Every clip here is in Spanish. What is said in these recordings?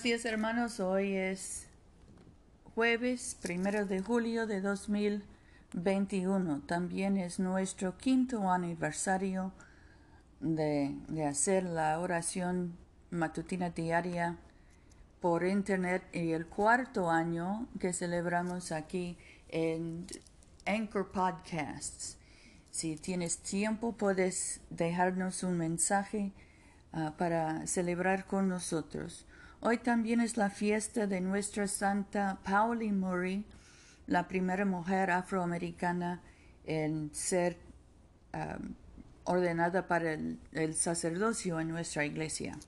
Buenos días hermanos, hoy es jueves primero de julio de 2021. También es nuestro quinto aniversario de, hacer la oración matutina diaria por internet y el cuarto año que celebramos aquí en Anchor Podcasts. Si tienes tiempo, puedes dejarnos un mensaje ah, para celebrar con nosotros. Hoy también es la fiesta de nuestra Santa Pauli Murray, la primera mujer afroamericana en ser um, ordenada para el, el sacerdocio en nuestra iglesia.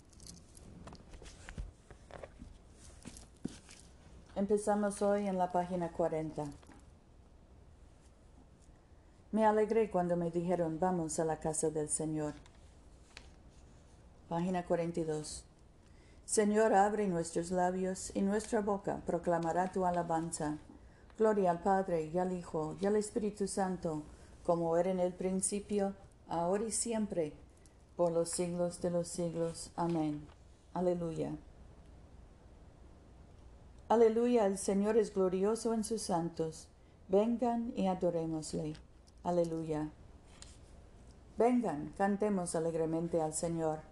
Empezamos hoy en la página 40. Me alegré cuando me dijeron vamos a la casa del Señor. Página 42. Señor, abre nuestros labios y nuestra boca proclamará tu alabanza. Gloria al Padre y al Hijo y al Espíritu Santo, como era en el principio, ahora y siempre, por los siglos de los siglos. Amén. Aleluya. Aleluya, el Señor es glorioso en sus santos. Vengan y adorémosle. Aleluya. Vengan, cantemos alegremente al Señor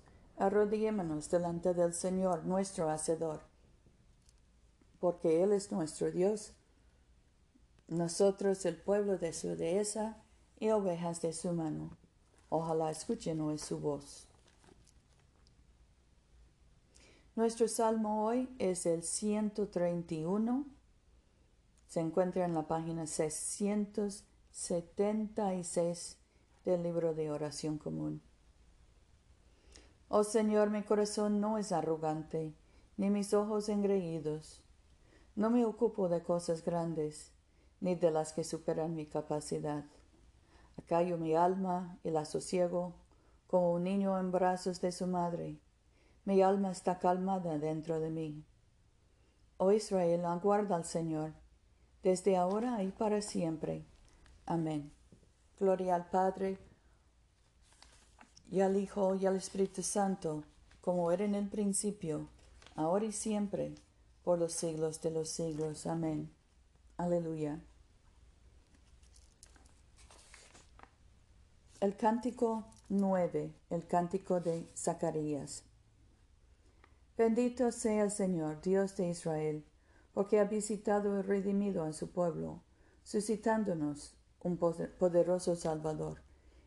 arrodillémonos delante del Señor nuestro Hacedor, porque Él es nuestro Dios, nosotros el pueblo de su dehesa y ovejas de su mano. Ojalá escuchen hoy su voz. Nuestro salmo hoy es el 131. Se encuentra en la página 676 del libro de oración común. Oh Señor, mi corazón no es arrogante, ni mis ojos engreídos. No me ocupo de cosas grandes, ni de las que superan mi capacidad. Acallo mi alma y la sosiego, como un niño en brazos de su madre. Mi alma está calmada dentro de mí. Oh Israel, aguarda al Señor, desde ahora y para siempre. Amén. Gloria al Padre, y al Hijo y al Espíritu Santo, como era en el principio, ahora y siempre, por los siglos de los siglos. Amén. Aleluya. El cántico 9, el cántico de Zacarías. Bendito sea el Señor, Dios de Israel, porque ha visitado y redimido a su pueblo, suscitándonos un poderoso Salvador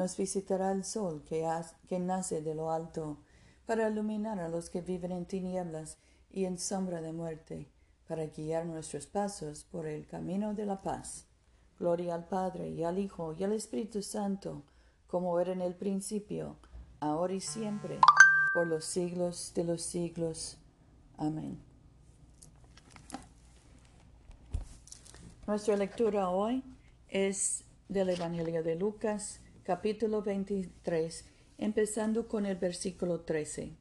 nos visitará el sol que, nace de lo alto, para iluminar a los que viven en tinieblas y en sombra de muerte, para guiar nuestros pasos por el camino de la paz. Gloria al Padre y al Hijo y al Espíritu Santo, como era en el principio, ahora y siempre, por los siglos de los siglos. Amén. Nuestra lectura hoy es del Evangelio de Lucas, capítulo 23, empezando con el versículo 13.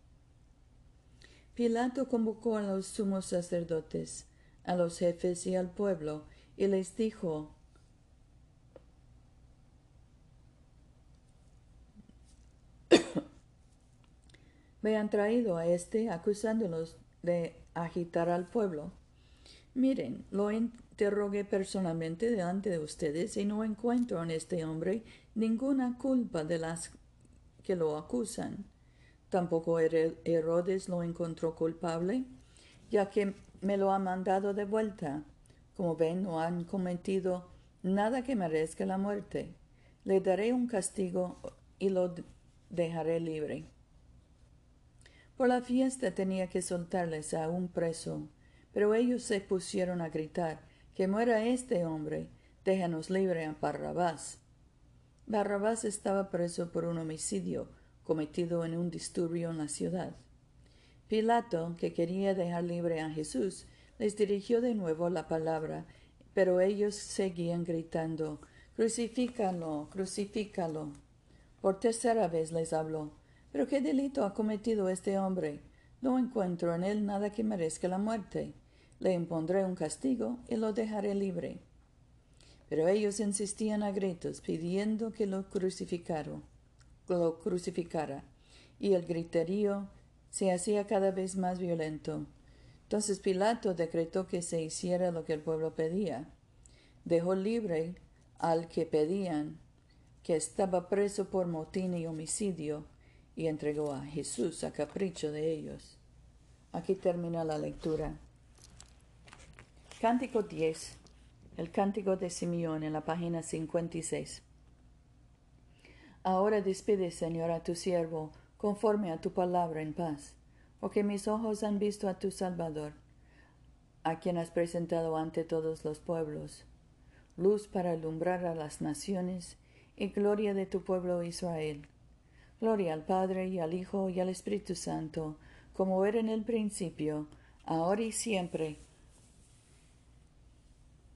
Pilato convocó a los sumos sacerdotes, a los jefes y al pueblo, y les dijo, Me han traído a este acusándolos de agitar al pueblo. Miren, lo interrogué personalmente delante de ustedes y no encuentro en este hombre ninguna culpa de las que lo acusan. Tampoco Herodes lo encontró culpable, ya que me lo ha mandado de vuelta. Como ven, no han cometido nada que merezca la muerte. Le daré un castigo y lo dejaré libre. Por la fiesta tenía que soltarles a un preso, pero ellos se pusieron a gritar que muera este hombre, déjanos libre a Barrabás. Barrabás estaba preso por un homicidio cometido en un disturbio en la ciudad. Pilato, que quería dejar libre a Jesús, les dirigió de nuevo la palabra, pero ellos seguían gritando Crucifícalo, crucifícalo. Por tercera vez les habló pero qué delito ha cometido este hombre. No encuentro en él nada que merezca la muerte. Le impondré un castigo y lo dejaré libre. Pero ellos insistían a gritos, pidiendo que lo crucificara, lo crucificara, y el griterío se hacía cada vez más violento. Entonces Pilato decretó que se hiciera lo que el pueblo pedía. Dejó libre al que pedían, que estaba preso por motín y homicidio, y entregó a Jesús a capricho de ellos. Aquí termina la lectura. Cántico 10. El cántico de Simeón en la página 56. Ahora despide, Señor, a tu siervo, conforme a tu palabra en paz, porque mis ojos han visto a tu Salvador, a quien has presentado ante todos los pueblos, luz para alumbrar a las naciones y gloria de tu pueblo Israel. Gloria al Padre y al Hijo y al Espíritu Santo, como era en el principio, ahora y siempre,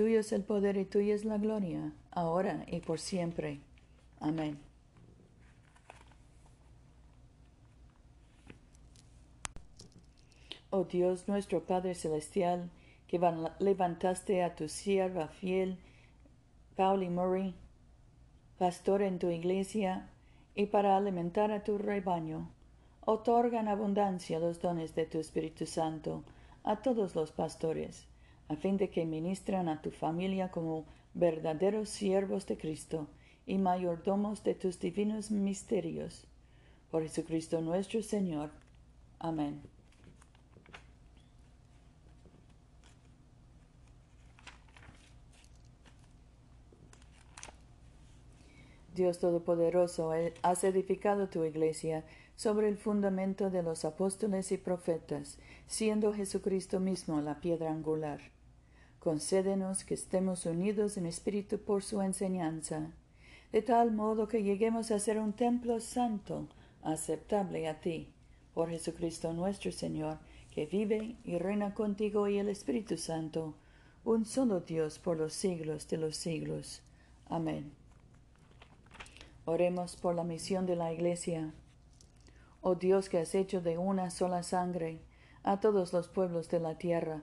tuyo es el poder y tuya es la gloria, ahora y por siempre. Amén. Oh Dios nuestro Padre Celestial, que levantaste a tu sierva fiel, Pauli Murray, pastor en tu iglesia, y para alimentar a tu rebaño, otorga en abundancia los dones de tu Espíritu Santo a todos los pastores, a fin de que ministran a tu familia como verdaderos siervos de Cristo y mayordomos de tus divinos misterios. Por Jesucristo nuestro Señor. Amén. Dios Todopoderoso, eh, has edificado tu iglesia sobre el fundamento de los apóstoles y profetas, siendo Jesucristo mismo la piedra angular. Concédenos que estemos unidos en espíritu por su enseñanza, de tal modo que lleguemos a ser un templo santo, aceptable a ti, por Jesucristo nuestro Señor, que vive y reina contigo y el Espíritu Santo, un solo Dios por los siglos de los siglos. Amén. Oremos por la misión de la Iglesia. Oh Dios que has hecho de una sola sangre a todos los pueblos de la tierra,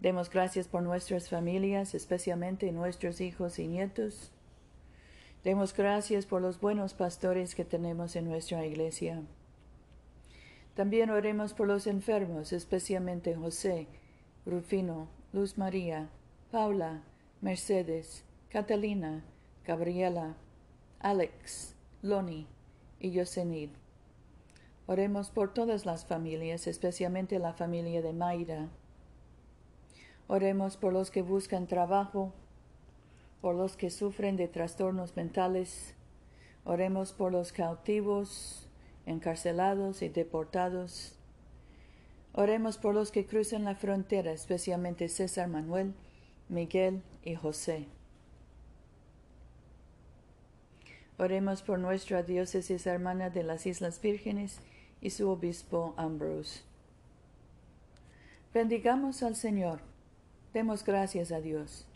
Demos gracias por nuestras familias, especialmente nuestros hijos y nietos. Demos gracias por los buenos pastores que tenemos en nuestra iglesia. También oremos por los enfermos, especialmente José, Rufino, Luz María, Paula, Mercedes, Catalina, Gabriela, Alex, Loni y Yosenid. Oremos por todas las familias, especialmente la familia de Mayra. Oremos por los que buscan trabajo, por los que sufren de trastornos mentales. Oremos por los cautivos, encarcelados y deportados. Oremos por los que cruzan la frontera, especialmente César Manuel, Miguel y José. Oremos por nuestra diócesis hermana de las Islas Vírgenes y su obispo Ambrose. Bendigamos al Señor. Demos gracias a Dios.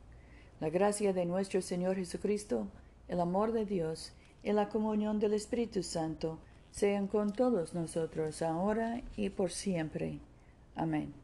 La gracia de nuestro Señor Jesucristo, el amor de Dios y la comunión del Espíritu Santo sean con todos nosotros ahora y por siempre. Amén.